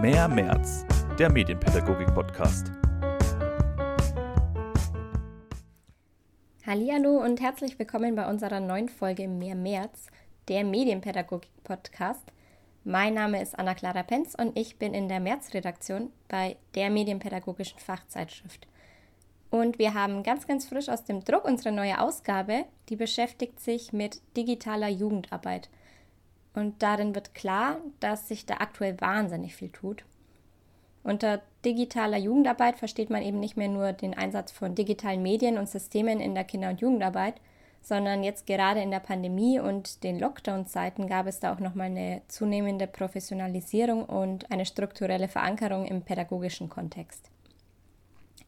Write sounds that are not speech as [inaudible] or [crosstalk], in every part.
Mehr März, der Medienpädagogik-Podcast. Hallo und herzlich willkommen bei unserer neuen Folge Mehr März, der Medienpädagogik-Podcast. Mein Name ist Anna-Clara Penz und ich bin in der März-Redaktion bei der Medienpädagogischen Fachzeitschrift. Und wir haben ganz, ganz frisch aus dem Druck unsere neue Ausgabe, die beschäftigt sich mit digitaler Jugendarbeit. Und darin wird klar, dass sich da aktuell wahnsinnig viel tut. Unter digitaler Jugendarbeit versteht man eben nicht mehr nur den Einsatz von digitalen Medien und Systemen in der Kinder- und Jugendarbeit, sondern jetzt gerade in der Pandemie und den Lockdown-Zeiten gab es da auch nochmal eine zunehmende Professionalisierung und eine strukturelle Verankerung im pädagogischen Kontext.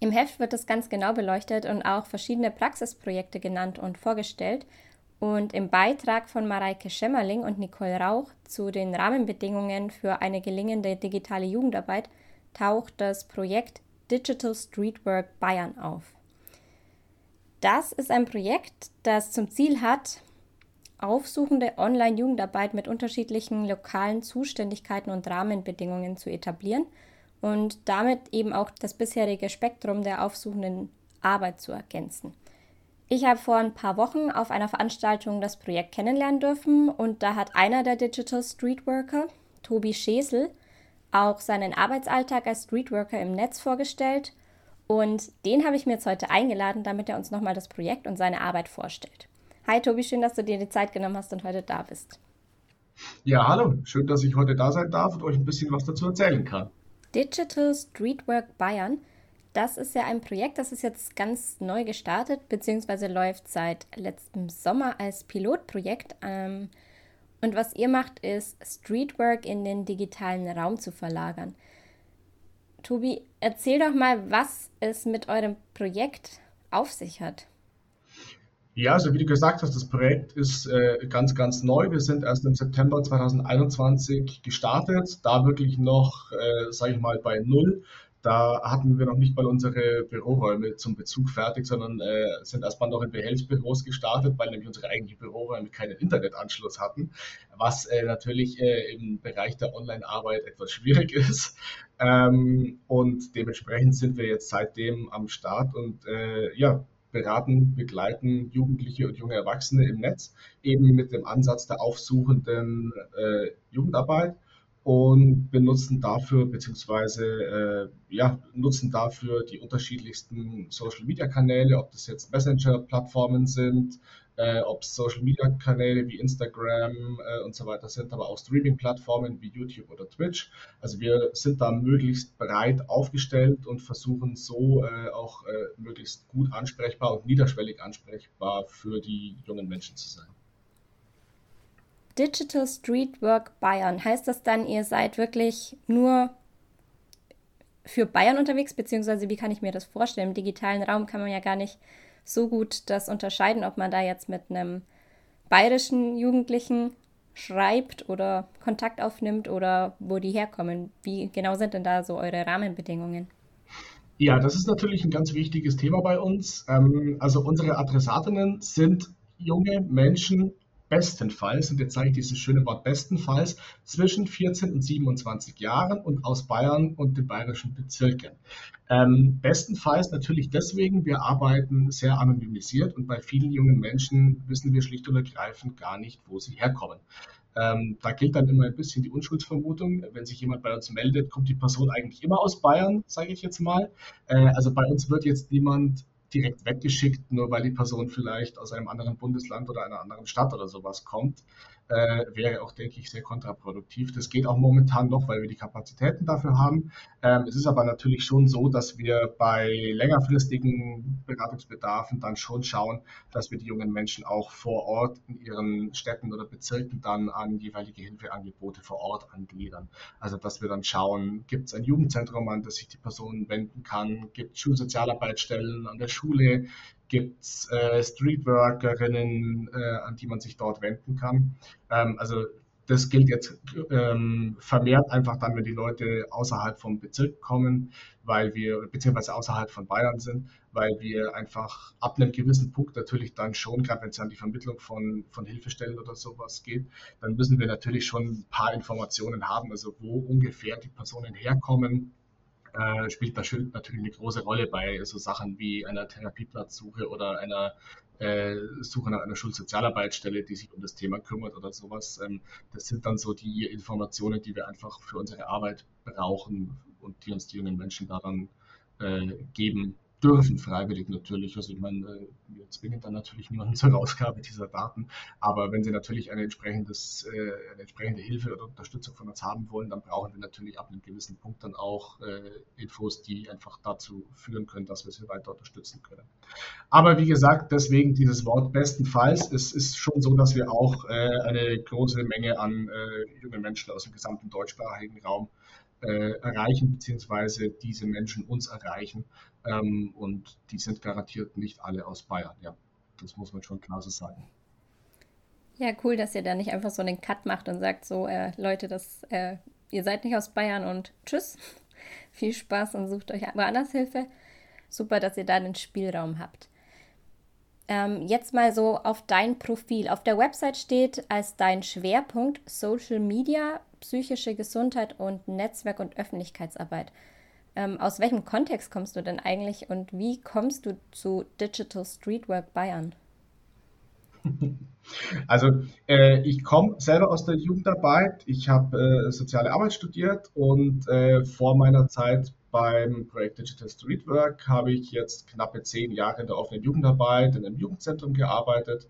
Im Heft wird das ganz genau beleuchtet und auch verschiedene Praxisprojekte genannt und vorgestellt. Und im Beitrag von Mareike Schemmerling und Nicole Rauch zu den Rahmenbedingungen für eine gelingende digitale Jugendarbeit taucht das Projekt Digital Streetwork Bayern auf. Das ist ein Projekt, das zum Ziel hat, aufsuchende Online-Jugendarbeit mit unterschiedlichen lokalen Zuständigkeiten und Rahmenbedingungen zu etablieren und damit eben auch das bisherige Spektrum der aufsuchenden Arbeit zu ergänzen. Ich habe vor ein paar Wochen auf einer Veranstaltung das Projekt kennenlernen dürfen und da hat einer der Digital Streetworker, Tobi Schesel, auch seinen Arbeitsalltag als Streetworker im Netz vorgestellt und den habe ich mir jetzt heute eingeladen, damit er uns nochmal das Projekt und seine Arbeit vorstellt. Hi Tobi, schön, dass du dir die Zeit genommen hast und heute da bist. Ja, hallo, schön, dass ich heute da sein darf und euch ein bisschen was dazu erzählen kann. Digital Streetwork Bayern, das ist ja ein Projekt, das ist jetzt ganz neu gestartet, beziehungsweise läuft seit letztem Sommer als Pilotprojekt. Ähm, und was ihr macht, ist Streetwork in den digitalen Raum zu verlagern. Tobi, erzähl doch mal, was es mit eurem Projekt auf sich hat. Ja, also wie du gesagt hast, das Projekt ist äh, ganz, ganz neu. Wir sind erst im September 2021 gestartet, da wirklich noch, äh, sage ich mal, bei Null. Da hatten wir noch nicht mal unsere Büroräume zum Bezug fertig, sondern äh, sind erstmal noch in Behelfsbüros gestartet, weil nämlich unsere eigentlichen Büroräume keinen Internetanschluss hatten, was äh, natürlich äh, im Bereich der Online-Arbeit etwas schwierig [laughs] ist. Ähm, und dementsprechend sind wir jetzt seitdem am Start und äh, ja, beraten, begleiten Jugendliche und junge Erwachsene im Netz, eben mit dem Ansatz der aufsuchenden äh, Jugendarbeit und benutzen dafür beziehungsweise äh, ja, nutzen dafür die unterschiedlichsten Social Media Kanäle, ob das jetzt Messenger Plattformen sind, äh, ob es Social Media Kanäle wie Instagram äh, und so weiter sind, aber auch Streaming Plattformen wie YouTube oder Twitch. Also wir sind da möglichst breit aufgestellt und versuchen so äh, auch äh, möglichst gut ansprechbar und niederschwellig ansprechbar für die jungen Menschen zu sein. Digital Street Work Bayern. Heißt das dann, ihr seid wirklich nur für Bayern unterwegs, beziehungsweise wie kann ich mir das vorstellen? Im digitalen Raum kann man ja gar nicht so gut das unterscheiden, ob man da jetzt mit einem bayerischen Jugendlichen schreibt oder Kontakt aufnimmt oder wo die herkommen. Wie genau sind denn da so eure Rahmenbedingungen? Ja, das ist natürlich ein ganz wichtiges Thema bei uns. Ähm, also unsere Adressatinnen sind junge Menschen bestenfalls, und jetzt sage ich dieses schöne Wort bestenfalls, zwischen 14 und 27 Jahren und aus Bayern und den bayerischen Bezirken. Ähm, bestenfalls natürlich deswegen, wir arbeiten sehr anonymisiert und bei vielen jungen Menschen wissen wir schlicht und ergreifend gar nicht, wo sie herkommen. Ähm, da gilt dann immer ein bisschen die Unschuldsvermutung. Wenn sich jemand bei uns meldet, kommt die Person eigentlich immer aus Bayern, sage ich jetzt mal. Äh, also bei uns wird jetzt niemand direkt weggeschickt, nur weil die Person vielleicht aus einem anderen Bundesland oder einer anderen Stadt oder sowas kommt äh, wäre auch, denke ich, sehr kontraproduktiv. Das geht auch momentan noch, weil wir die Kapazitäten dafür haben. Ähm, es ist aber natürlich schon so, dass wir bei längerfristigen Beratungsbedarfen dann schon schauen, dass wir die jungen Menschen auch vor Ort in ihren Städten oder Bezirken dann an jeweilige Hilfeangebote vor Ort angliedern. Also dass wir dann schauen, gibt es ein Jugendzentrum, an das sich die Person wenden kann, gibt es Schulsozialarbeitsstellen an der Schule, gibt es äh, Streetworkerinnen, äh, an die man sich dort wenden kann. Ähm, also das gilt jetzt ähm, vermehrt einfach dann, wenn die Leute außerhalb vom Bezirk kommen, weil wir, beziehungsweise außerhalb von Bayern sind, weil wir einfach ab einem gewissen Punkt natürlich dann schon, gerade wenn es an die Vermittlung von, von Hilfestellen oder sowas geht, dann müssen wir natürlich schon ein paar Informationen haben, also wo ungefähr die Personen herkommen, äh, spielt natürlich eine große Rolle bei so Sachen wie einer Therapieplatzsuche oder einer äh, Suche nach einer Schulsozialarbeitsstelle, die sich um das Thema kümmert oder sowas. Ähm, das sind dann so die Informationen, die wir einfach für unsere Arbeit brauchen und die uns die jungen Menschen daran äh, geben dürfen, freiwillig natürlich. Also ich meine, äh, wir zwingen dann natürlich niemanden zur Ausgabe dieser Daten, aber wenn sie natürlich eine, entsprechendes, äh, eine entsprechende Hilfe oder Unterstützung von uns haben wollen, dann brauchen wir natürlich ab einem gewissen Punkt dann auch äh, Infos, die einfach dazu führen können, dass wir sie weiter unterstützen können. Aber wie gesagt, deswegen dieses Wort bestenfalls. Es ist schon so, dass wir auch eine große Menge an jungen Menschen aus dem gesamten deutschsprachigen Raum äh, erreichen, beziehungsweise diese Menschen uns erreichen. Ähm, und die sind garantiert nicht alle aus Bayern. Ja, das muss man schon klar so sagen. Ja, cool, dass ihr da nicht einfach so einen Cut macht und sagt, so, äh, Leute, das, äh, ihr seid nicht aus Bayern und tschüss. [laughs] Viel Spaß und sucht euch woanders Hilfe. Super, dass ihr da einen Spielraum habt. Ähm, jetzt mal so auf dein Profil. Auf der Website steht als dein Schwerpunkt Social Media, psychische Gesundheit und Netzwerk- und Öffentlichkeitsarbeit. Ähm, aus welchem Kontext kommst du denn eigentlich und wie kommst du zu Digital Streetwork Bayern? [laughs] Also äh, ich komme selber aus der Jugendarbeit. Ich habe äh, soziale Arbeit studiert und äh, vor meiner Zeit beim Projekt Digital Streetwork habe ich jetzt knappe zehn Jahre in der offenen Jugendarbeit in einem Jugendzentrum gearbeitet.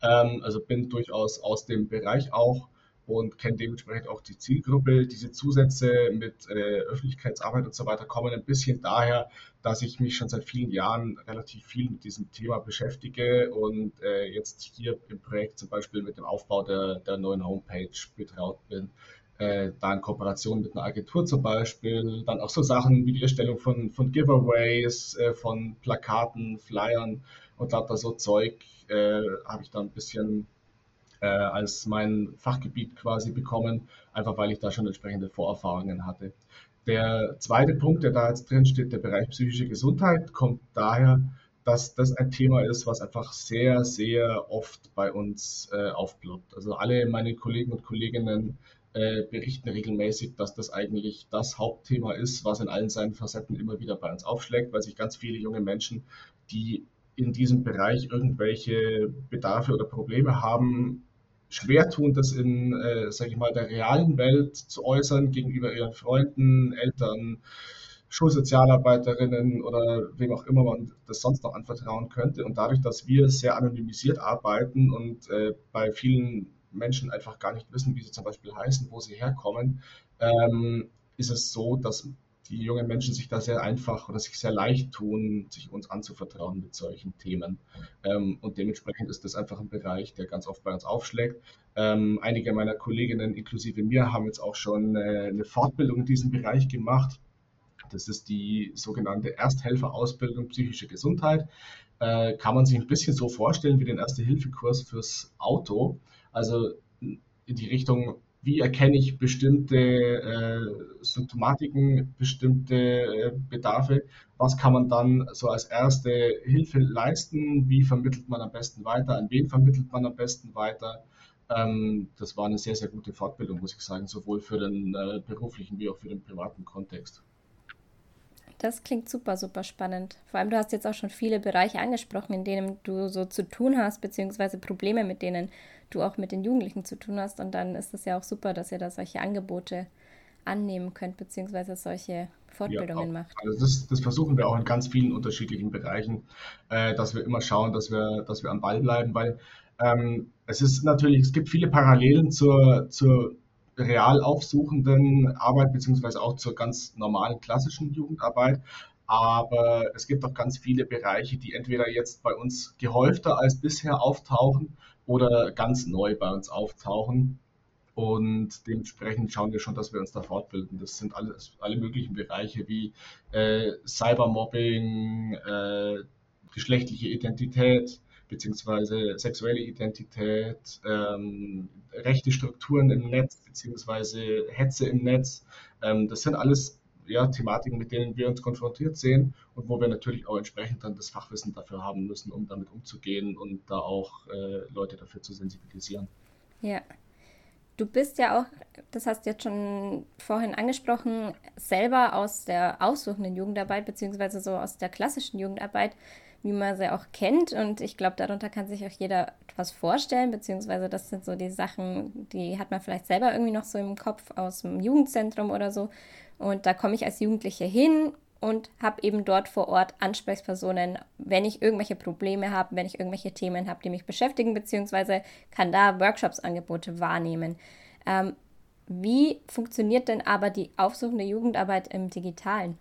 Ähm, also bin durchaus aus dem Bereich auch und kenne dementsprechend auch die Zielgruppe. Diese Zusätze mit äh, Öffentlichkeitsarbeit und so weiter kommen ein bisschen daher, dass ich mich schon seit vielen Jahren relativ viel mit diesem Thema beschäftige und äh, jetzt hier im Projekt zum Beispiel mit dem Aufbau der, der neuen Homepage betraut bin. Äh, da in Kooperation mit einer Agentur zum Beispiel, dann auch so Sachen wie die Erstellung von, von Giveaways, äh, von Plakaten, Flyern und lauter so Zeug äh, habe ich da ein bisschen äh, als mein Fachgebiet quasi bekommen, einfach weil ich da schon entsprechende Vorerfahrungen hatte. Der zweite Punkt, der da jetzt drin steht, der Bereich psychische Gesundheit, kommt daher, dass das ein Thema ist, was einfach sehr, sehr oft bei uns äh, aufploppt. Also alle meine Kollegen und Kolleginnen äh, berichten regelmäßig, dass das eigentlich das Hauptthema ist, was in allen seinen Facetten immer wieder bei uns aufschlägt, weil sich ganz viele junge Menschen, die in diesem Bereich irgendwelche Bedarfe oder Probleme haben, schwer tun, das in, äh, sage ich mal, der realen Welt zu äußern gegenüber ihren Freunden, Eltern, Schulsozialarbeiterinnen oder wem auch immer man das sonst noch anvertrauen könnte. Und dadurch, dass wir sehr anonymisiert arbeiten und äh, bei vielen Menschen einfach gar nicht wissen, wie sie zum Beispiel heißen, wo sie herkommen, ähm, ist es so, dass die jungen Menschen sich da sehr einfach oder sich sehr leicht tun, sich uns anzuvertrauen mit solchen Themen. Ähm, und dementsprechend ist das einfach ein Bereich, der ganz oft bei uns aufschlägt. Ähm, einige meiner Kolleginnen, inklusive mir, haben jetzt auch schon äh, eine Fortbildung in diesem Bereich gemacht. Das ist die sogenannte Ersthelferausbildung psychische Gesundheit. Äh, kann man sich ein bisschen so vorstellen wie den Erste-Hilfe-Kurs fürs Auto. Also in die Richtung, wie erkenne ich bestimmte äh, Symptomatiken, bestimmte äh, Bedarfe, was kann man dann so als erste Hilfe leisten, wie vermittelt man am besten weiter, an wen vermittelt man am besten weiter. Ähm, das war eine sehr, sehr gute Fortbildung, muss ich sagen, sowohl für den äh, beruflichen wie auch für den privaten Kontext. Das klingt super, super spannend. Vor allem, du hast jetzt auch schon viele Bereiche angesprochen, in denen du so zu tun hast, beziehungsweise Probleme, mit denen du auch mit den Jugendlichen zu tun hast. Und dann ist es ja auch super, dass ihr da solche Angebote annehmen könnt, beziehungsweise solche Fortbildungen ja, macht. Also das, das, versuchen wir auch in ganz vielen unterschiedlichen Bereichen, äh, dass wir immer schauen, dass wir, dass wir am Ball bleiben, weil ähm, es ist natürlich, es gibt viele Parallelen zur, zur real aufsuchenden Arbeit, beziehungsweise auch zur ganz normalen klassischen Jugendarbeit. Aber es gibt auch ganz viele Bereiche, die entweder jetzt bei uns gehäufter als bisher auftauchen oder ganz neu bei uns auftauchen. Und dementsprechend schauen wir schon, dass wir uns da fortbilden. Das sind alles, alle möglichen Bereiche wie äh, Cybermobbing, äh, geschlechtliche Identität, beziehungsweise sexuelle Identität, ähm, rechte Strukturen im Netz, beziehungsweise Hetze im Netz. Ähm, das sind alles ja, Thematiken, mit denen wir uns konfrontiert sehen und wo wir natürlich auch entsprechend dann das Fachwissen dafür haben müssen, um damit umzugehen und da auch äh, Leute dafür zu sensibilisieren. Ja. Du bist ja auch, das hast du jetzt schon vorhin angesprochen, selber aus der aussuchenden Jugendarbeit, beziehungsweise so aus der klassischen Jugendarbeit, wie man sie auch kennt. Und ich glaube, darunter kann sich auch jeder etwas vorstellen, beziehungsweise das sind so die Sachen, die hat man vielleicht selber irgendwie noch so im Kopf aus dem Jugendzentrum oder so. Und da komme ich als Jugendliche hin und habe eben dort vor Ort Ansprechpersonen, wenn ich irgendwelche Probleme habe, wenn ich irgendwelche Themen habe, die mich beschäftigen, beziehungsweise kann da Workshops-Angebote wahrnehmen. Ähm, wie funktioniert denn aber die aufsuchende Jugendarbeit im Digitalen?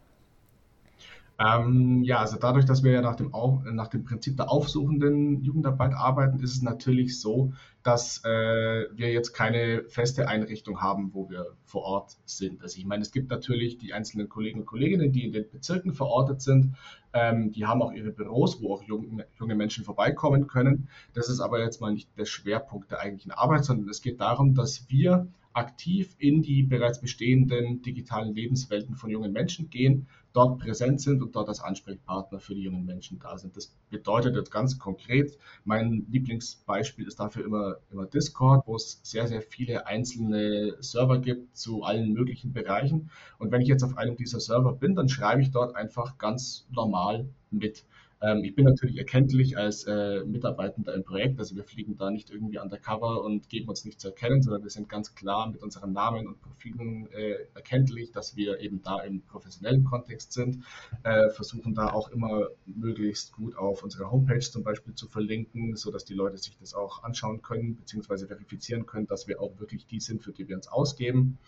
Ähm, ja, also dadurch, dass wir ja nach dem, nach dem Prinzip der aufsuchenden Jugendarbeit arbeiten, ist es natürlich so, dass äh, wir jetzt keine feste Einrichtung haben, wo wir vor Ort sind. Also ich meine, es gibt natürlich die einzelnen Kollegen und Kolleginnen, die in den Bezirken verortet sind. Ähm, die haben auch ihre Büros, wo auch junge, junge Menschen vorbeikommen können. Das ist aber jetzt mal nicht der Schwerpunkt der eigentlichen Arbeit, sondern es geht darum, dass wir aktiv in die bereits bestehenden digitalen Lebenswelten von jungen Menschen gehen, dort präsent sind und dort als Ansprechpartner für die jungen Menschen da sind. Das bedeutet jetzt ganz konkret, mein Lieblingsbeispiel ist dafür immer, immer Discord, wo es sehr, sehr viele einzelne Server gibt zu allen möglichen Bereichen. Und wenn ich jetzt auf einem dieser Server bin, dann schreibe ich dort einfach ganz normal mit. Ähm, ich bin natürlich erkenntlich als äh, Mitarbeitender im Projekt, also wir fliegen da nicht irgendwie undercover und geben uns nicht zu erkennen, sondern wir sind ganz klar mit unseren Namen und Profilen äh, erkenntlich, dass wir eben da im professionellen Kontext sind, äh, versuchen da auch immer möglichst gut auf unserer Homepage zum Beispiel zu verlinken, sodass die Leute sich das auch anschauen können, beziehungsweise verifizieren können, dass wir auch wirklich die sind, für die wir uns ausgeben.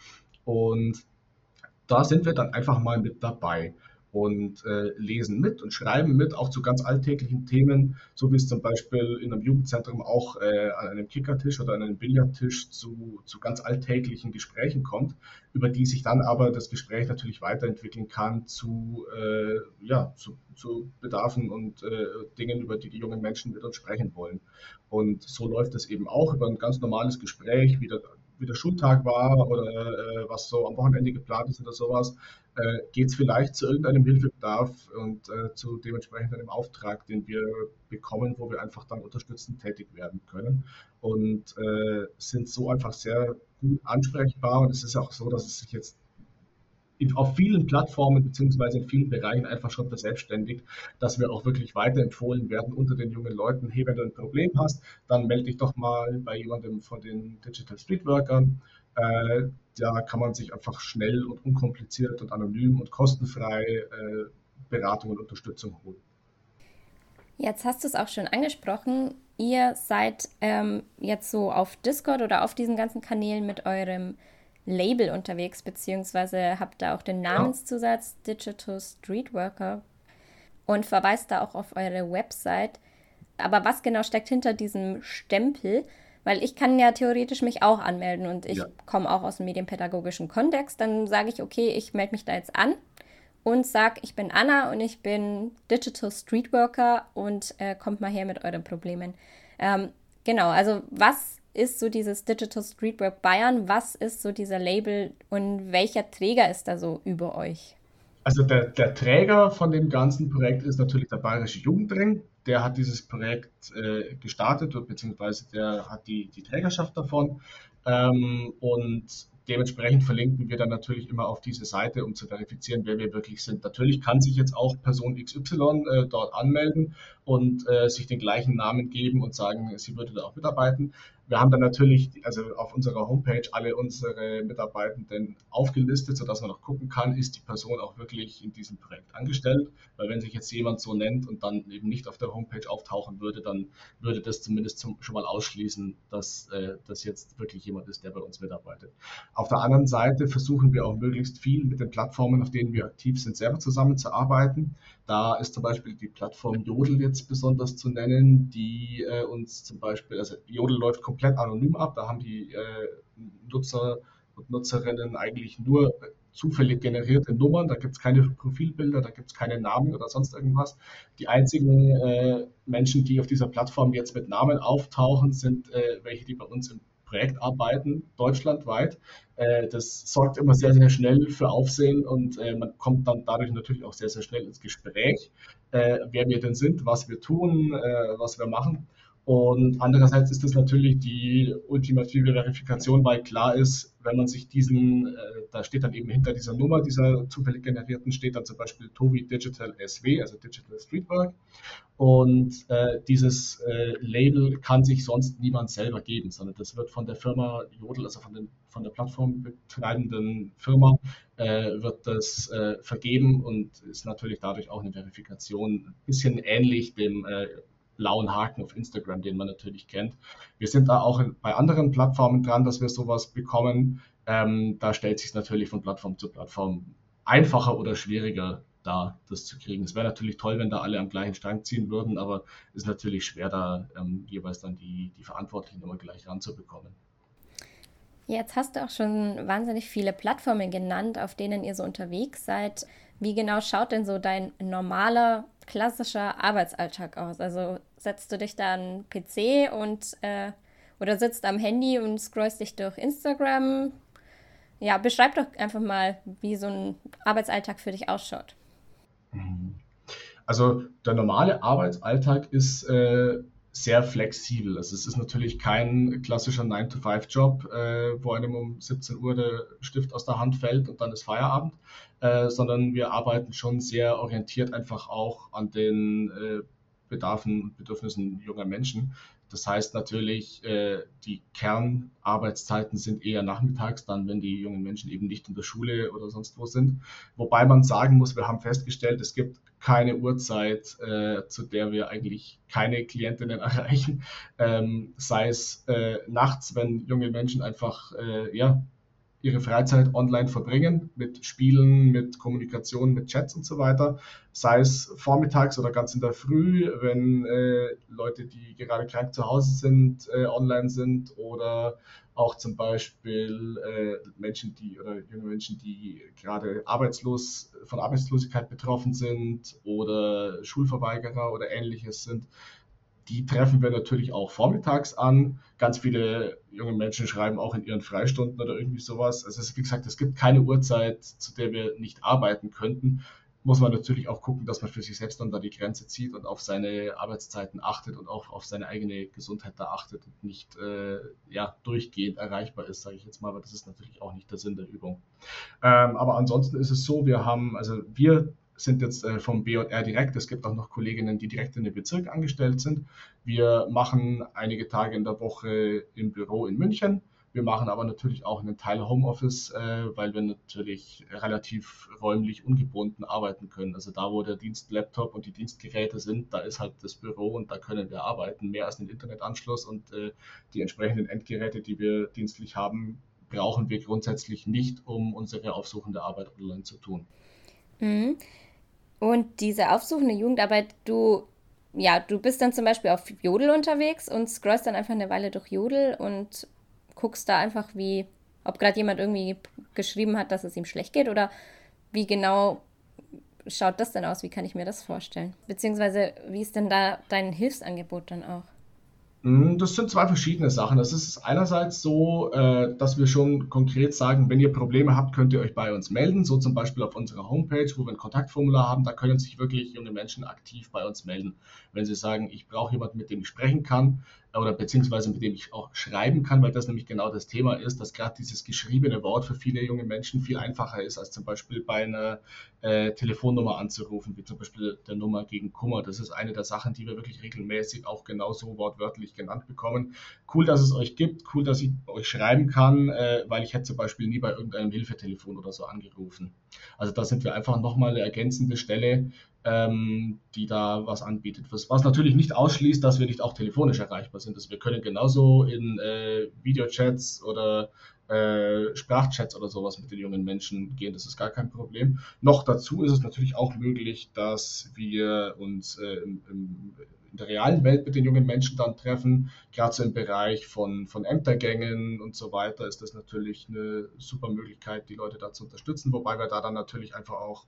Und da sind wir dann einfach mal mit dabei und äh, lesen mit und schreiben mit, auch zu ganz alltäglichen Themen, so wie es zum Beispiel in einem Jugendzentrum auch äh, an einem Kickertisch oder an einem Billardtisch zu, zu ganz alltäglichen Gesprächen kommt, über die sich dann aber das Gespräch natürlich weiterentwickeln kann zu, äh, ja, zu, zu Bedarfen und äh, Dingen, über die die jungen Menschen mit uns sprechen wollen. Und so läuft es eben auch über ein ganz normales Gespräch, wie der, wie der Schultag war oder äh, was so am Wochenende geplant ist oder sowas, äh, geht es vielleicht zu irgendeinem Hilfebedarf und äh, zu dementsprechend einem Auftrag, den wir bekommen, wo wir einfach dann unterstützend tätig werden können. Und äh, sind so einfach sehr gut ansprechbar und es ist auch so, dass es sich jetzt auf vielen Plattformen beziehungsweise in vielen Bereichen einfach schon verselbstständigt, dass wir auch wirklich weiterempfohlen werden unter den jungen Leuten. Hey, wenn du ein Problem hast, dann melde dich doch mal bei jemandem von den Digital Street Workern. Äh, da kann man sich einfach schnell und unkompliziert und anonym und kostenfrei äh, Beratung und Unterstützung holen. Jetzt hast du es auch schon angesprochen. Ihr seid ähm, jetzt so auf Discord oder auf diesen ganzen Kanälen mit eurem Label unterwegs, beziehungsweise habt da auch den Namenszusatz Digital Streetworker und verweist da auch auf eure Website. Aber was genau steckt hinter diesem Stempel? Weil ich kann ja theoretisch mich auch anmelden und ich ja. komme auch aus dem medienpädagogischen Kontext. Dann sage ich, okay, ich melde mich da jetzt an und sage, ich bin Anna und ich bin Digital Streetworker und äh, kommt mal her mit euren Problemen. Ähm, genau, also was ist so dieses Digital Streetwork Bayern? Was ist so dieser Label und welcher Träger ist da so über euch? Also der, der Träger von dem ganzen Projekt ist natürlich der Bayerische Jugendring. Der hat dieses Projekt äh, gestartet, beziehungsweise der hat die, die Trägerschaft davon. Ähm, und dementsprechend verlinken wir dann natürlich immer auf diese Seite, um zu verifizieren, wer wir wirklich sind. Natürlich kann sich jetzt auch Person XY äh, dort anmelden und äh, sich den gleichen Namen geben und sagen, sie würde da auch mitarbeiten. Wir haben dann natürlich also auf unserer Homepage alle unsere Mitarbeitenden aufgelistet, sodass man noch gucken kann, ist die Person auch wirklich in diesem Projekt angestellt. Weil wenn sich jetzt jemand so nennt und dann eben nicht auf der Homepage auftauchen würde, dann würde das zumindest zum, schon mal ausschließen, dass äh, das jetzt wirklich jemand ist, der bei uns mitarbeitet. Auf der anderen Seite versuchen wir auch möglichst viel mit den Plattformen, auf denen wir aktiv sind, selber zusammenzuarbeiten. Da ist zum Beispiel die Plattform Jodel jetzt besonders zu nennen, die äh, uns zum Beispiel, also Jodel läuft komplett anonym ab, da haben die äh, Nutzer und Nutzerinnen eigentlich nur zufällig generierte Nummern, da gibt es keine Profilbilder, da gibt es keine Namen oder sonst irgendwas. Die einzigen äh, Menschen, die auf dieser Plattform jetzt mit Namen auftauchen, sind äh, welche, die bei uns im Projekt arbeiten, deutschlandweit. Äh, das sorgt immer sehr, sehr schnell für Aufsehen und äh, man kommt dann dadurch natürlich auch sehr, sehr schnell ins Gespräch, äh, wer wir denn sind, was wir tun, was wir machen. Und andererseits ist das natürlich die ultimative Verifikation, weil klar ist, wenn man sich diesen, äh, da steht dann eben hinter dieser Nummer, dieser zufällig generierten, steht dann zum Beispiel Tovi Digital SW, also Digital Streetwork. Und äh, dieses äh, Label kann sich sonst niemand selber geben, sondern das wird von der Firma Jodel, also von, den, von der plattformbetreibenden Firma, äh, wird das äh, vergeben und ist natürlich dadurch auch eine Verifikation, ein bisschen ähnlich dem äh, blauen Haken auf Instagram, den man natürlich kennt. Wir sind da auch bei anderen Plattformen dran, dass wir sowas bekommen. Ähm, da stellt sich natürlich von Plattform zu Plattform einfacher oder schwieriger da, das zu kriegen. Es wäre natürlich toll, wenn da alle am gleichen Strang ziehen würden, aber es ist natürlich schwer, da ähm, jeweils dann die, die Verantwortlichen immer gleich ranzubekommen. Jetzt hast du auch schon wahnsinnig viele Plattformen genannt, auf denen ihr so unterwegs seid. Wie genau schaut denn so dein normaler, klassischer Arbeitsalltag aus? Also setzt du dich da an PC und äh, oder sitzt am Handy und scrollst dich durch Instagram? Ja, beschreib doch einfach mal, wie so ein Arbeitsalltag für dich ausschaut. Mhm. Also der normale Arbeitsalltag ist äh, sehr flexibel. Also es ist natürlich kein klassischer 9-to-5-Job, äh, wo einem um 17 Uhr der Stift aus der Hand fällt und dann ist Feierabend, äh, sondern wir arbeiten schon sehr orientiert einfach auch an den äh, Bedarfen und Bedürfnissen junger Menschen. Das heißt natürlich, äh, die Kernarbeitszeiten sind eher nachmittags, dann wenn die jungen Menschen eben nicht in der Schule oder sonst wo sind. Wobei man sagen muss, wir haben festgestellt, es gibt keine Uhrzeit, äh, zu der wir eigentlich keine Klientinnen [laughs] erreichen. Ähm, sei es äh, nachts, wenn junge Menschen einfach äh, ja, ihre Freizeit online verbringen, mit Spielen, mit Kommunikation, mit Chats und so weiter. Sei es vormittags oder ganz in der Früh, wenn äh, Leute, die gerade krank zu Hause sind, äh, online sind oder auch zum Beispiel äh, Menschen, die oder junge Menschen, die gerade arbeitslos von Arbeitslosigkeit betroffen sind oder Schulverweigerer oder ähnliches sind die treffen wir natürlich auch vormittags an. Ganz viele junge Menschen schreiben auch in ihren Freistunden oder irgendwie sowas. Also wie gesagt, es gibt keine Uhrzeit, zu der wir nicht arbeiten könnten. Muss man natürlich auch gucken, dass man für sich selbst dann da die Grenze zieht und auf seine Arbeitszeiten achtet und auch auf seine eigene Gesundheit da achtet und nicht äh, ja, durchgehend erreichbar ist, sage ich jetzt mal, aber das ist natürlich auch nicht der Sinn der Übung. Ähm, aber ansonsten ist es so, wir haben, also wir sind jetzt äh, vom BJR direkt. Es gibt auch noch Kolleginnen, die direkt in den Bezirk angestellt sind. Wir machen einige Tage in der Woche im Büro in München. Wir machen aber natürlich auch einen Teil Homeoffice, äh, weil wir natürlich relativ räumlich ungebunden arbeiten können. Also da, wo der Dienstlaptop und die Dienstgeräte sind, da ist halt das Büro und da können wir arbeiten. Mehr als den Internetanschluss und äh, die entsprechenden Endgeräte, die wir dienstlich haben, brauchen wir grundsätzlich nicht, um unsere aufsuchende Arbeit online zu tun. Mhm. Und diese aufsuchende Jugendarbeit, du, ja, du bist dann zum Beispiel auf Jodel unterwegs und scrollst dann einfach eine Weile durch Jodel und guckst da einfach, wie, ob gerade jemand irgendwie geschrieben hat, dass es ihm schlecht geht oder wie genau schaut das denn aus? Wie kann ich mir das vorstellen? Beziehungsweise, wie ist denn da dein Hilfsangebot dann auch? Hm, das sind zwei verschiedene Sachen. Das ist einerseits so, äh, dass wir schon konkret sagen, wenn ihr Probleme habt, könnt ihr euch bei uns melden. So zum Beispiel auf unserer Homepage, wo wir ein Kontaktformular haben. Da können sich wirklich junge Menschen aktiv bei uns melden. Wenn sie sagen, ich brauche jemanden, mit dem ich sprechen kann, oder beziehungsweise mit dem ich auch schreiben kann, weil das nämlich genau das Thema ist, dass gerade dieses geschriebene Wort für viele junge Menschen viel einfacher ist, als zum Beispiel bei einer äh, Telefonnummer anzurufen, wie zum Beispiel der Nummer gegen Kummer. Das ist eine der Sachen, die wir wirklich regelmäßig auch genauso wortwörtlich genannt bekommen. Cool, dass es euch gibt, cool, dass ich euch schreiben kann, äh, weil ich hätte zum Beispiel nie bei irgendeinem Hilfetelefon oder so angerufen. Also da sind wir einfach nochmal eine ergänzende Stelle, ähm, die da was anbietet. Was, was, natürlich nicht ausschließt, dass wir nicht auch telefonisch erreichbar sind. Also wir können genauso in äh, Videochats oder äh, Sprachchats oder sowas mit den jungen Menschen gehen. Das ist gar kein Problem. Noch dazu ist es natürlich auch möglich, dass wir uns äh, im, im in der realen Welt mit den jungen Menschen dann treffen. Gerade so im Bereich von, von Ämtergängen und so weiter ist das natürlich eine super Möglichkeit, die Leute da zu unterstützen, wobei wir da dann natürlich einfach auch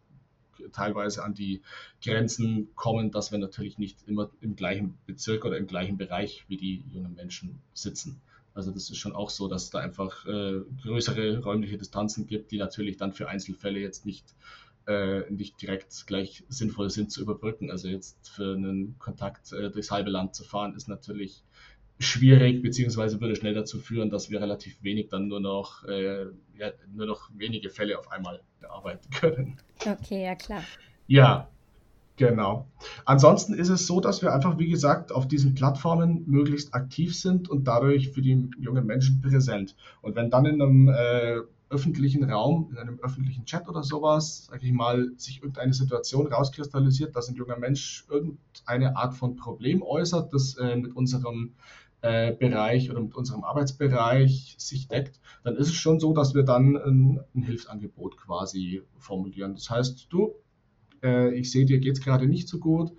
teilweise an die Grenzen kommen, dass wir natürlich nicht immer im gleichen Bezirk oder im gleichen Bereich wie die jungen Menschen sitzen. Also das ist schon auch so, dass es da einfach äh, größere räumliche Distanzen gibt, die natürlich dann für Einzelfälle jetzt nicht, äh, nicht direkt gleich sinnvoll sind zu überbrücken. Also jetzt für einen Kontakt äh, durchs halbe Land zu fahren, ist natürlich schwierig, beziehungsweise würde schnell dazu führen, dass wir relativ wenig dann nur noch, äh, ja, nur noch wenige Fälle auf einmal bearbeiten können. Okay, ja klar. Ja, genau. Ansonsten ist es so, dass wir einfach, wie gesagt, auf diesen Plattformen möglichst aktiv sind und dadurch für die jungen Menschen präsent. Und wenn dann in einem äh, öffentlichen Raum, in einem öffentlichen Chat oder sowas, sage ich mal, sich irgendeine Situation rauskristallisiert, dass ein junger Mensch irgendeine Art von Problem äußert, das äh, mit unserem äh, Bereich oder mit unserem Arbeitsbereich sich deckt, dann ist es schon so, dass wir dann ein, ein Hilfsangebot quasi formulieren. Das heißt, du, äh, ich sehe, dir geht es gerade nicht so gut.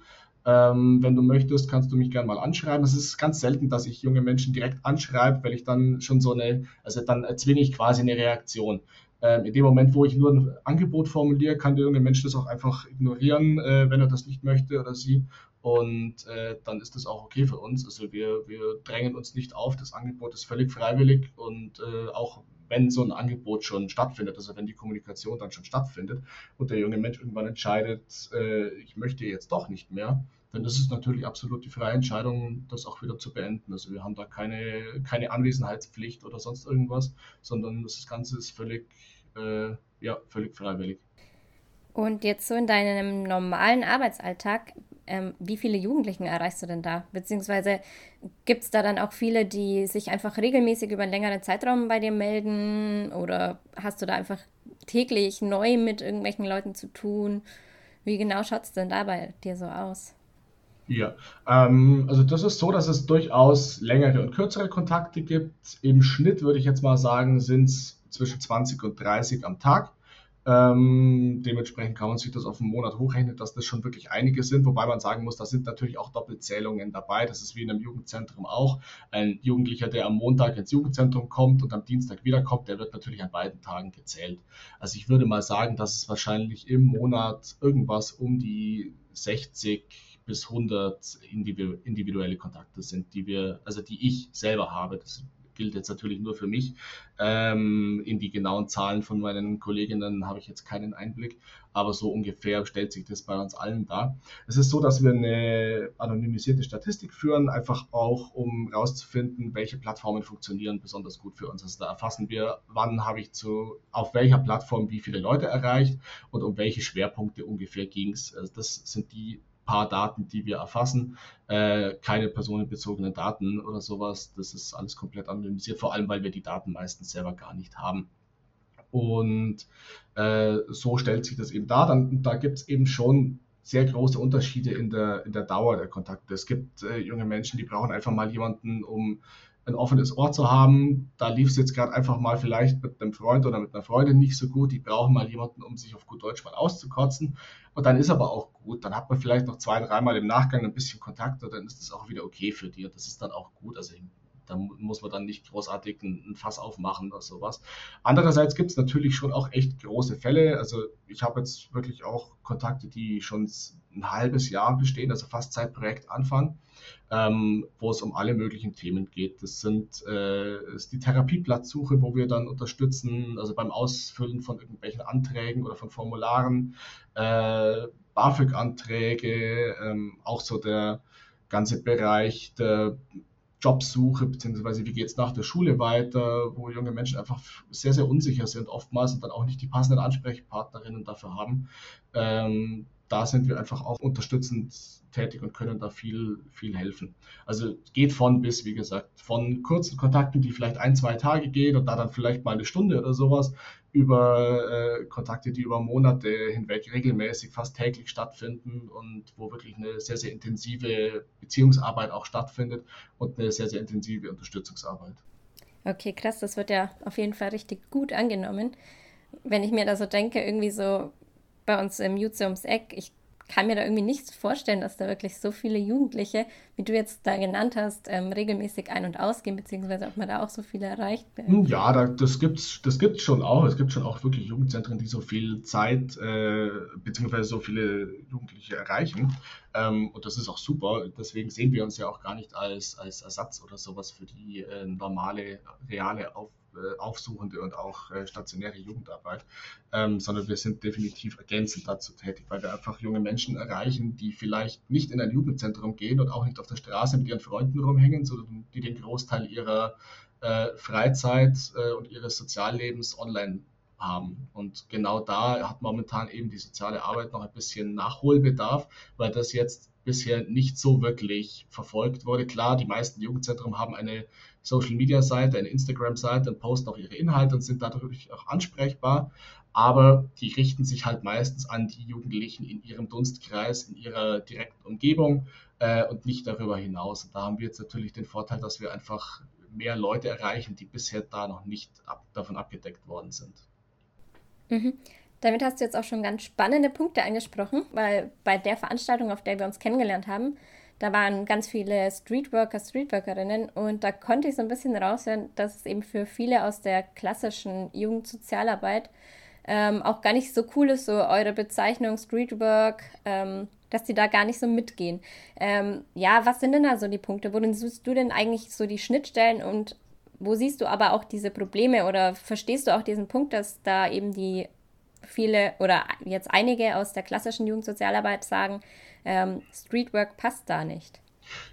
Ähm, wenn du möchtest, kannst du mich gerne mal anschreiben. Es ist ganz selten, dass ich junge Menschen direkt anschreibe, weil ich dann schon so eine, also dann erzwinge ich quasi eine Reaktion. Ähm, in dem Moment, wo ich nur ein Angebot formuliere, kann der junge Mensch das auch einfach ignorieren, äh, wenn er das nicht möchte oder sie. Und äh, dann ist das auch okay für uns. Also wir, wir drängen uns nicht auf. Das Angebot ist völlig freiwillig und äh, auch wenn so ein Angebot schon stattfindet, also wenn die Kommunikation dann schon stattfindet und der junge Mensch irgendwann entscheidet, äh, ich möchte jetzt doch nicht mehr, dann ist es natürlich absolut die freie Entscheidung, das auch wieder zu beenden. Also wir haben da keine, keine Anwesenheitspflicht oder sonst irgendwas, sondern das Ganze ist völlig, äh, ja, völlig freiwillig. Und jetzt so in deinem normalen Arbeitsalltag, ähm, wie viele Jugendlichen erreichst du denn da? Beziehungsweise gibt es da dann auch viele, die sich einfach regelmäßig über einen längeren Zeitraum bei dir melden? Oder hast du da einfach täglich neu mit irgendwelchen Leuten zu tun? Wie genau schaut es denn da bei dir so aus? Ja, ähm, also das ist so, dass es durchaus längere und kürzere Kontakte gibt. Im Schnitt würde ich jetzt mal sagen, sind es zwischen 20 und 30 am Tag. Ähm, dementsprechend kann man sich das auf einen Monat hochrechnen, dass das schon wirklich einige sind, wobei man sagen muss, da sind natürlich auch Doppelzählungen dabei. Das ist wie in einem Jugendzentrum auch. Ein Jugendlicher, der am Montag ins Jugendzentrum kommt und am Dienstag wiederkommt, der wird natürlich an beiden Tagen gezählt. Also ich würde mal sagen, dass es wahrscheinlich im Monat irgendwas um die 60 bis 100 individuelle Kontakte sind, die wir, also die ich selber habe. Das gilt jetzt natürlich nur für mich. Ähm, in die genauen Zahlen von meinen Kolleginnen habe ich jetzt keinen Einblick, aber so ungefähr stellt sich das bei uns allen dar. Es ist so, dass wir eine anonymisierte Statistik führen, einfach auch, um herauszufinden, welche Plattformen funktionieren besonders gut für uns. Also da erfassen wir, wann habe ich zu, auf welcher Plattform wie viele Leute erreicht und um welche Schwerpunkte ungefähr ging es. Also das sind die paar Daten, die wir erfassen, äh, keine personenbezogenen Daten oder sowas. Das ist alles komplett anonymisiert, vor allem weil wir die Daten meistens selber gar nicht haben. Und äh, so stellt sich das eben dar. Dann, da gibt es eben schon sehr große Unterschiede in der, in der Dauer der Kontakte. Es gibt äh, junge Menschen, die brauchen einfach mal jemanden, um ein offenes Ohr zu haben. Da lief es jetzt gerade einfach mal vielleicht mit einem Freund oder mit einer Freundin nicht so gut. Die brauchen mal jemanden, um sich auf gut Deutsch mal auszukotzen. Und dann ist aber auch gut. Dann hat man vielleicht noch zwei, dreimal im Nachgang ein bisschen Kontakt und dann ist das auch wieder okay für die. Das ist dann auch gut. Also da muss man dann nicht großartig ein, Fass aufmachen oder sowas. Andererseits gibt es natürlich schon auch echt große Fälle. Also ich habe jetzt wirklich auch Kontakte, die schon ein halbes Jahr bestehen, also fast seit Projektanfang, ähm, wo es um alle möglichen Themen geht. Das sind äh, ist die Therapieplatzsuche, wo wir dann unterstützen, also beim Ausfüllen von irgendwelchen Anträgen oder von Formularen, äh, BAföG-Anträge, ähm, auch so der ganze Bereich der Jobsuche, beziehungsweise wie geht es nach der Schule weiter, wo junge Menschen einfach sehr, sehr unsicher sind oftmals und dann auch nicht die passenden Ansprechpartnerinnen dafür haben. Ähm, da sind wir einfach auch unterstützend tätig und können da viel, viel helfen. Also geht von bis, wie gesagt, von kurzen Kontakten, die vielleicht ein, zwei Tage gehen und da dann vielleicht mal eine Stunde oder sowas, über äh, Kontakte, die über Monate hinweg regelmäßig, fast täglich stattfinden und wo wirklich eine sehr, sehr intensive Beziehungsarbeit auch stattfindet und eine sehr, sehr intensive Unterstützungsarbeit. Okay, krass, das wird ja auf jeden Fall richtig gut angenommen. Wenn ich mir da so denke, irgendwie so bei uns im Jutze ums Eck, ich kann mir da irgendwie nichts vorstellen, dass da wirklich so viele Jugendliche, wie du jetzt da genannt hast, ähm, regelmäßig ein- und ausgehen, beziehungsweise ob man da auch so viele erreicht. Hm, ja, da, das gibt's, das gibt's schon auch. Es gibt schon auch wirklich Jugendzentren, die so viel Zeit äh, beziehungsweise so viele Jugendliche erreichen. Ähm, und das ist auch super. Deswegen sehen wir uns ja auch gar nicht als, als Ersatz oder sowas für die äh, normale, reale Auf äh, aufsuchende und auch äh, stationäre Jugendarbeit, ähm, sondern wir sind definitiv ergänzend dazu tätig, weil wir einfach junge Menschen erreichen, die vielleicht nicht in ein Jugendzentrum gehen und auch nicht auf der Straße mit ihren Freunden rumhängen, sondern die den Großteil ihrer äh, Freizeit äh, und ihres Soziallebens online haben. Und genau da hat momentan eben die soziale Arbeit noch ein bisschen Nachholbedarf, weil das jetzt bisher nicht so wirklich verfolgt wurde. Klar, die meisten Jugendzentren haben eine Social-Media-Seite, eine Instagram-Seite und posten auch ihre Inhalte und sind dadurch auch ansprechbar. Aber die richten sich halt meistens an die Jugendlichen in ihrem Dunstkreis, in ihrer direkten Umgebung äh, und nicht darüber hinaus. Und da haben wir jetzt natürlich den Vorteil, dass wir einfach mehr Leute erreichen, die bisher da noch nicht ab, davon abgedeckt worden sind. Mhm. Damit hast du jetzt auch schon ganz spannende Punkte angesprochen, weil bei der Veranstaltung, auf der wir uns kennengelernt haben, da waren ganz viele Streetworker, Streetworkerinnen und da konnte ich so ein bisschen raushören, dass es eben für viele aus der klassischen Jugendsozialarbeit ähm, auch gar nicht so cool ist, so eure Bezeichnung Streetwork, ähm, dass die da gar nicht so mitgehen. Ähm, ja, was sind denn da so die Punkte? Worin suchst du denn eigentlich so die Schnittstellen und wo siehst du aber auch diese Probleme oder verstehst du auch diesen Punkt, dass da eben die viele oder jetzt einige aus der klassischen Jugendsozialarbeit sagen, ähm, Streetwork passt da nicht.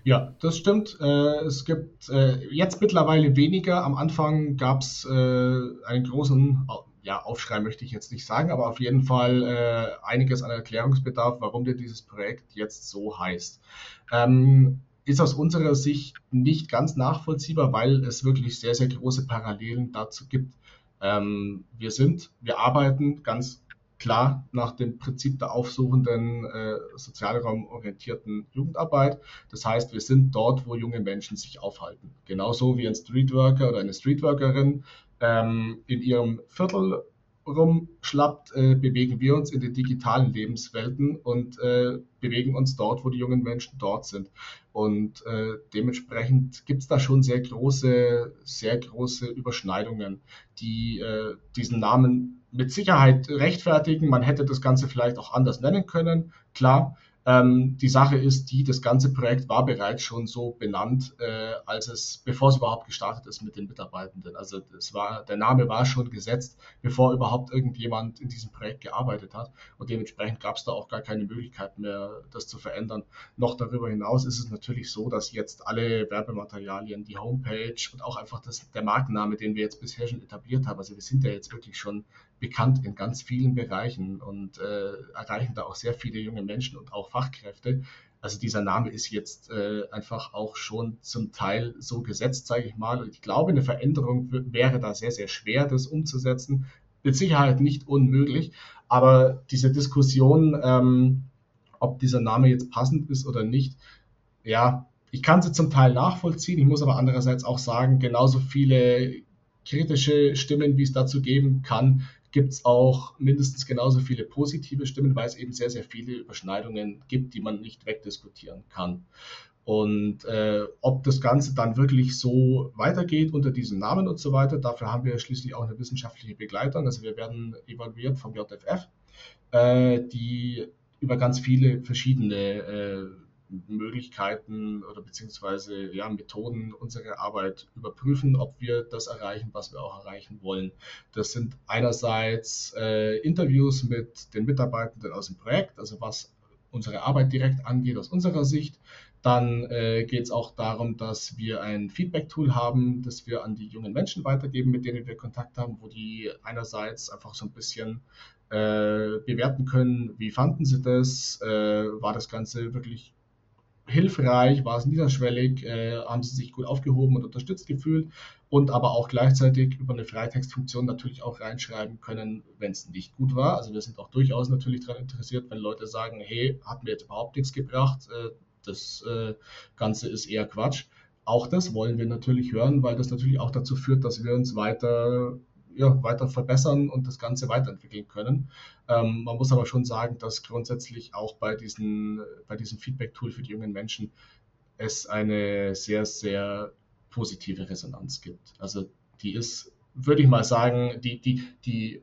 Ja, das stimmt. Äh, es gibt äh, jetzt mittlerweile weniger. Am Anfang gab es äh, einen großen ja, Aufschrei, möchte ich jetzt nicht sagen, aber auf jeden Fall einiges an Erklärungsbedarf, warum denn dieses Projekt jetzt so heißt. Ähm, ist aus unserer Sicht nicht ganz nachvollziehbar, weil es wirklich sehr, sehr große Parallelen dazu gibt. Ähm, wir sind, wir arbeiten ganz klar nach dem Prinzip der aufsuchenden, äh, sozialraumorientierten Jugendarbeit. Das heißt, wir sind dort, wo junge Menschen sich aufhalten. Genauso wie ein Streetworker oder eine Streetworkerin ähm, in ihrem Viertel rumschlappt, äh, bewegen wir uns in den digitalen Lebenswelten und äh, bewegen uns dort, wo die jungen Menschen dort sind. Und äh, dementsprechend gibt es da schon sehr große, sehr große Überschneidungen, die äh, diesen Namen mit Sicherheit rechtfertigen. Man hätte das Ganze vielleicht auch anders nennen können, klar. Ähm, die Sache ist die, das ganze Projekt war bereits schon so benannt, äh, als es, bevor es überhaupt gestartet ist mit den Mitarbeitenden. Also es war, der Name war schon gesetzt, bevor überhaupt irgendjemand in diesem Projekt gearbeitet hat. Und dementsprechend gab es da auch gar keine Möglichkeit mehr, das zu verändern. Noch darüber hinaus ist es natürlich so, dass jetzt alle Werbematerialien, die Homepage und auch einfach das, der Markenname, den wir jetzt bisher schon etabliert haben, also wir sind ja jetzt wirklich schon bekannt in ganz vielen Bereichen und äh, erreichen da auch sehr viele junge Menschen und auch Fachkräfte. Also dieser Name ist jetzt äh, einfach auch schon zum Teil so gesetzt, sage ich mal. Und ich glaube, eine Veränderung wäre da sehr, sehr schwer, das umzusetzen. Mit Sicherheit nicht unmöglich, aber diese Diskussion, ähm, ob dieser Name jetzt passend ist oder nicht, ja, ich kann sie zum Teil nachvollziehen. Ich muss aber andererseits auch sagen, genauso viele kritische Stimmen, wie es dazu geben kann, gibt es auch mindestens genauso viele positive Stimmen, weil es eben sehr, sehr viele Überschneidungen gibt, die man nicht wegdiskutieren kann. Und äh, ob das Ganze dann wirklich so weitergeht unter diesem Namen und so weiter, dafür haben wir schließlich auch eine wissenschaftliche Begleitung. Also wir werden evaluiert vom JFF, äh, die über ganz viele verschiedene äh, Möglichkeiten oder beziehungsweise ja, Methoden unsere Arbeit überprüfen, ob wir das erreichen, was wir auch erreichen wollen. Das sind einerseits äh, Interviews mit den Mitarbeitenden aus dem Projekt, also was unsere Arbeit direkt angeht aus unserer Sicht. Dann äh, geht es auch darum, dass wir ein Feedback-Tool haben, das wir an die jungen Menschen weitergeben, mit denen wir Kontakt haben, wo die einerseits einfach so ein bisschen äh, bewerten können, wie fanden sie das, äh, war das Ganze wirklich hilfreich, war es niederschwellig, äh, haben sie sich gut aufgehoben und unterstützt gefühlt und aber auch gleichzeitig über eine Freitextfunktion natürlich auch reinschreiben können, wenn es nicht gut war. Also wir sind auch durchaus natürlich daran interessiert, wenn Leute sagen, hey, hat mir jetzt überhaupt nichts gebracht, äh, das äh, Ganze ist eher Quatsch. Auch das wollen wir natürlich hören, weil das natürlich auch dazu führt, dass wir uns weiter ja, weiter verbessern und das Ganze weiterentwickeln können. Ähm, man muss aber schon sagen, dass grundsätzlich auch bei, diesen, bei diesem Feedback-Tool für die jungen Menschen es eine sehr, sehr positive Resonanz gibt. Also die ist, würde ich mal sagen, die, die, die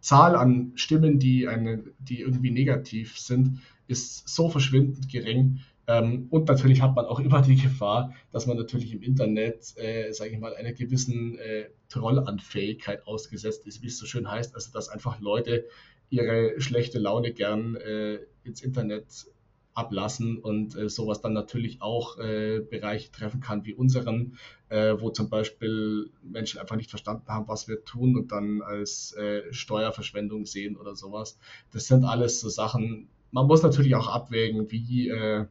Zahl an Stimmen, die, eine, die irgendwie negativ sind, ist so verschwindend gering. Ähm, und natürlich hat man auch immer die Gefahr, dass man natürlich im Internet, äh, sage ich mal, einer gewissen äh, Trollanfähigkeit ausgesetzt ist, wie es so schön heißt. Also dass einfach Leute ihre schlechte Laune gern äh, ins Internet ablassen und äh, sowas dann natürlich auch äh, Bereiche treffen kann wie unseren, äh, wo zum Beispiel Menschen einfach nicht verstanden haben, was wir tun und dann als äh, Steuerverschwendung sehen oder sowas. Das sind alles so Sachen. Man muss natürlich auch abwägen, wie, äh,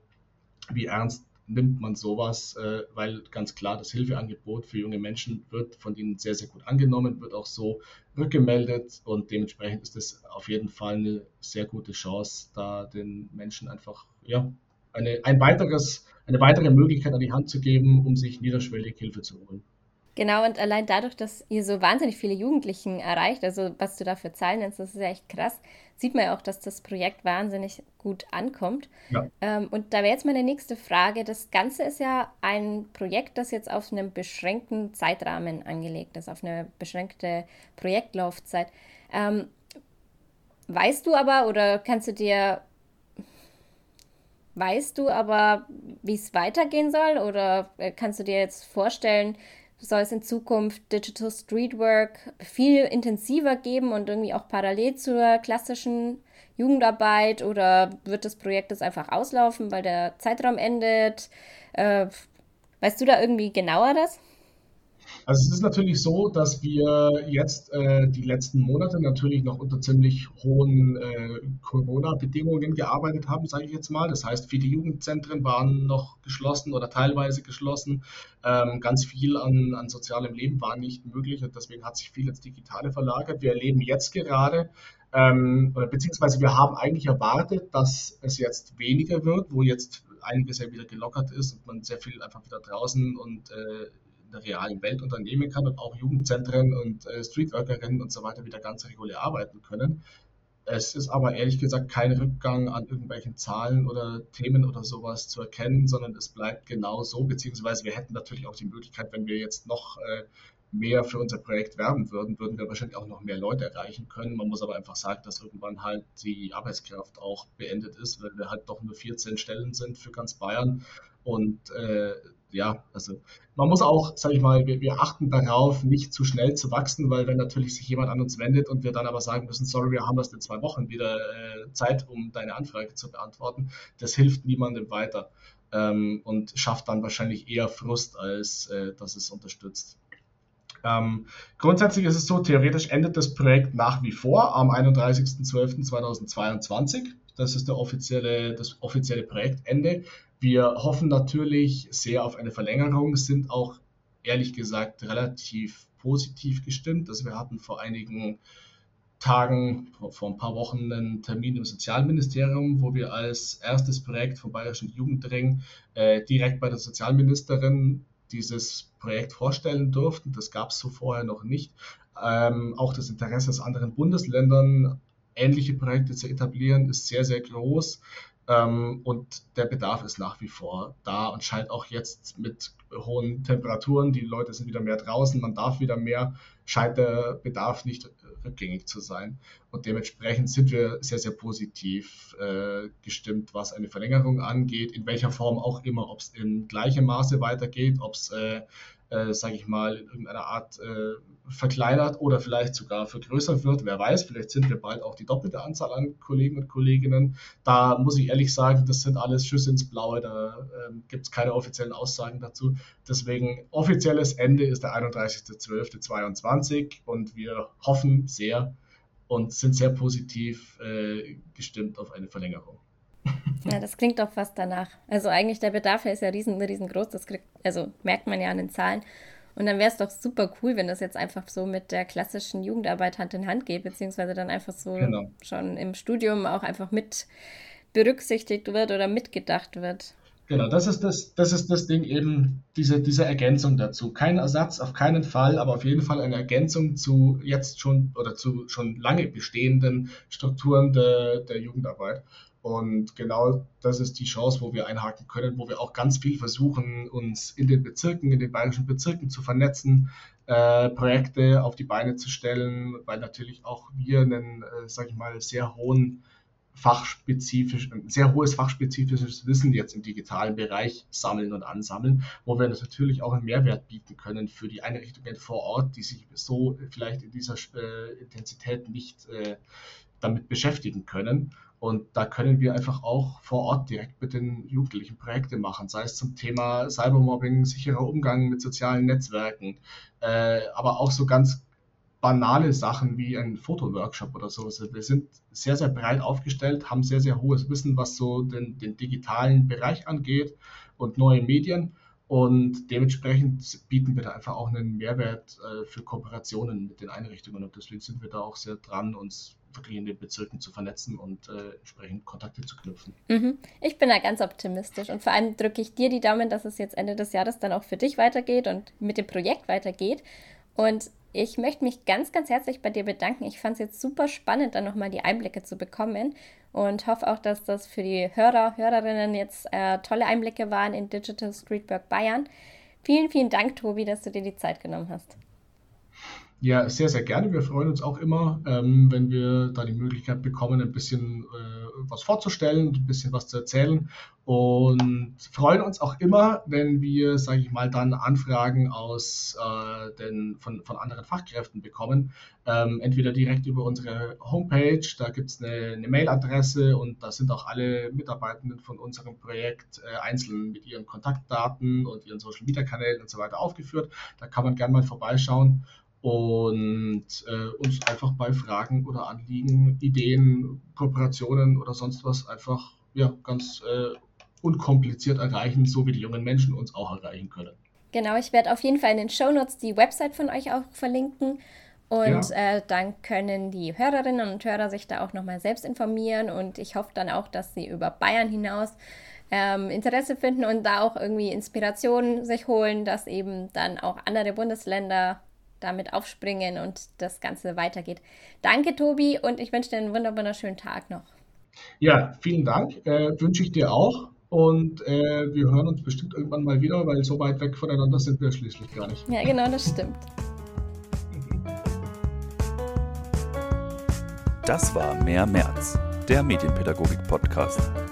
wie ernst nimmt man sowas, äh, weil ganz klar das Hilfeangebot für junge Menschen wird von ihnen sehr, sehr gut angenommen, wird auch so rückgemeldet und dementsprechend ist es auf jeden Fall eine sehr gute Chance, da den Menschen einfach ja, eine, ein weiteres, eine weitere Möglichkeit an die Hand zu geben, um sich niederschwellig Hilfe zu holen. Genau, und allein dadurch, dass ihr so wahnsinnig viele Jugendlichen erreicht, also was du da für Zahlen nennst, das ist ja echt krass, sieht man ja auch, dass das Projekt wahnsinnig gut ankommt. Ja. Ähm, und da wäre jetzt meine nächste Frage. Das Ganze ist ja ein Projekt, das jetzt auf einem beschränkten Zeitrahmen angelegt ist, auf eine beschränkte Projektlaufzeit. Ähm, weißt du aber oder kannst du dir Weißt du aber, wie es weitergehen soll? Oder äh, kannst du dir jetzt vorstellen, soll es in Zukunft Digital Streetwork viel intensiver geben und irgendwie auch parallel zur klassischen Jugendarbeit oder wird das Projekt jetzt einfach auslaufen, weil der Zeitraum endet? Äh, weißt du da irgendwie genauer das? Also es ist natürlich so, dass wir jetzt äh, die letzten Monate natürlich noch unter ziemlich hohen äh, Corona-Bedingungen gearbeitet haben, sage ich jetzt mal. Das heißt, viele Jugendzentren waren noch geschlossen oder teilweise geschlossen. Ähm, ganz viel an, an sozialem Leben war nicht möglich und deswegen hat sich viel ins Digitale verlagert. Wir erleben jetzt gerade, ähm, oder beziehungsweise wir haben eigentlich erwartet, dass es jetzt weniger wird, wo jetzt einiges ja wieder gelockert ist und man sehr viel einfach wieder draußen und äh, der realen Welt unternehmen kann und auch Jugendzentren und äh, Streetworkerinnen und so weiter wieder ganz regulär arbeiten können. Es ist aber ehrlich gesagt kein Rückgang an irgendwelchen Zahlen oder Themen oder sowas zu erkennen, sondern es bleibt genau so, beziehungsweise wir hätten natürlich auch die Möglichkeit, wenn wir jetzt noch äh, mehr für unser Projekt werben würden, würden wir wahrscheinlich auch noch mehr Leute erreichen können. Man muss aber einfach sagen, dass irgendwann halt die Arbeitskraft auch beendet ist, weil wir halt doch nur 14 Stellen sind für ganz Bayern und äh, ja, also man muss auch, sage ich mal, wir, wir, achten darauf, nicht zu schnell zu wachsen, weil wenn natürlich sich jemand an uns wendet und wir dann aber sagen müssen, sorry, wir haben erst in zwei Wochen wieder äh, Zeit, um deine Anfrage zu beantworten, das hilft niemandem weiter ähm, und schafft dann wahrscheinlich eher Frust, als äh, dass es unterstützt. Ähm, grundsätzlich ist es so, theoretisch endet das Projekt nach wie vor am 31.12.2022. Das ist der offizielle, das offizielle Projektende. Wir hoffen natürlich sehr auf eine Verlängerung, sind auch ehrlich gesagt relativ positiv gestimmt. Also wir hatten vor einigen Tagen, vor ein paar Wochen einen Termin im Sozialministerium, wo wir als erstes Projekt vom Bayerischen Jugendring äh, direkt bei der Sozialministerin dieses Projekt vorstellen durften. Das gab es so vorher noch nicht. Ähm, auch das Interesse aus anderen Bundesländern, ähnliche Projekte zu etablieren, ist sehr, sehr groß. Ähm, und der Bedarf ist nach wie vor da und scheint auch jetzt mit hohen Temperaturen, die Leute sind wieder mehr draußen, man darf wieder mehr, scheint der Bedarf nicht rückgängig zu sein. Und dementsprechend sind wir sehr, sehr positiv äh, gestimmt, was eine Verlängerung angeht, in welcher Form auch immer, ob es in gleichem Maße weitergeht, ob es äh, äh, sage ich mal, in irgendeiner Art äh, verkleinert oder vielleicht sogar vergrößert wird. Wer weiß, vielleicht sind wir bald auch die doppelte Anzahl an Kollegen und Kolleginnen. Da muss ich ehrlich sagen, das sind alles Schüsse ins Blaue, da äh, gibt es keine offiziellen Aussagen dazu. Deswegen offizielles Ende ist der 31.12.22 und wir hoffen sehr und sind sehr positiv äh, gestimmt auf eine Verlängerung. Ja, das klingt doch fast danach. Also eigentlich der Bedarf ist ja riesen, riesengroß, das kriegt, also merkt man ja an den Zahlen. Und dann wäre es doch super cool, wenn das jetzt einfach so mit der klassischen Jugendarbeit Hand in Hand geht, beziehungsweise dann einfach so genau. schon im Studium auch einfach mit berücksichtigt wird oder mitgedacht wird. Genau, das ist das, das ist das Ding eben, diese, diese Ergänzung dazu. Kein Ersatz, auf keinen Fall, aber auf jeden Fall eine Ergänzung zu jetzt schon oder zu schon lange bestehenden Strukturen der, der Jugendarbeit. Und genau das ist die Chance, wo wir einhaken können, wo wir auch ganz viel versuchen, uns in den Bezirken, in den bayerischen Bezirken zu vernetzen, äh, Projekte auf die Beine zu stellen, weil natürlich auch wir einen, äh, sag ich mal, sehr hohen fachspezifisch, ein sehr hohes fachspezifisches Wissen jetzt im digitalen Bereich sammeln und ansammeln, wo wir natürlich auch einen Mehrwert bieten können für die Einrichtungen vor Ort, die sich so vielleicht in dieser äh, Intensität nicht äh, damit beschäftigen können. Und da können wir einfach auch vor Ort direkt mit den Jugendlichen Projekte machen, sei es zum Thema Cybermobbing, sicherer Umgang mit sozialen Netzwerken, äh, aber auch so ganz banale Sachen wie ein Fotoworkshop oder so. Wir sind sehr, sehr breit aufgestellt, haben sehr, sehr hohes Wissen, was so den, den digitalen Bereich angeht und neue Medien. Und dementsprechend bieten wir da einfach auch einen Mehrwert äh, für Kooperationen mit den Einrichtungen. Und deswegen sind wir da auch sehr dran, uns wirklich in den Bezirken zu vernetzen und äh, entsprechend Kontakte zu knüpfen. Mhm. Ich bin da ganz optimistisch und vor allem drücke ich dir die Daumen, dass es jetzt Ende des Jahres dann auch für dich weitergeht und mit dem Projekt weitergeht. Und ich möchte mich ganz, ganz herzlich bei dir bedanken. Ich fand es jetzt super spannend, dann nochmal die Einblicke zu bekommen und hoffe auch, dass das für die Hörer, Hörerinnen jetzt äh, tolle Einblicke waren in Digital Streetwork Bayern. Vielen, vielen Dank, Tobi, dass du dir die Zeit genommen hast. Ja, sehr, sehr gerne. Wir freuen uns auch immer, ähm, wenn wir da die Möglichkeit bekommen, ein bisschen äh, was vorzustellen, ein bisschen was zu erzählen. Und freuen uns auch immer, wenn wir, sage ich mal, dann Anfragen aus äh, den, von, von anderen Fachkräften bekommen. Ähm, entweder direkt über unsere Homepage, da gibt es eine, eine Mailadresse und da sind auch alle Mitarbeitenden von unserem Projekt äh, einzeln mit ihren Kontaktdaten und ihren Social Media Kanälen und so weiter aufgeführt. Da kann man gerne mal vorbeischauen und äh, uns einfach bei Fragen oder Anliegen, Ideen, Kooperationen oder sonst was einfach ja, ganz äh, unkompliziert erreichen, so wie die jungen Menschen uns auch erreichen können. Genau, ich werde auf jeden Fall in den Show Notes die Website von euch auch verlinken. Und ja. äh, dann können die Hörerinnen und Hörer sich da auch nochmal selbst informieren. Und ich hoffe dann auch, dass sie über Bayern hinaus ähm, Interesse finden und da auch irgendwie Inspiration sich holen, dass eben dann auch andere Bundesländer damit aufspringen und das Ganze weitergeht. Danke, Tobi, und ich wünsche dir einen wunderschönen Tag noch. Ja, vielen Dank. Äh, wünsche ich dir auch. Und äh, wir hören uns bestimmt irgendwann mal wieder, weil so weit weg voneinander sind wir schließlich gar nicht. Ja, genau, das stimmt. Das war Mehr März, der Medienpädagogik-Podcast.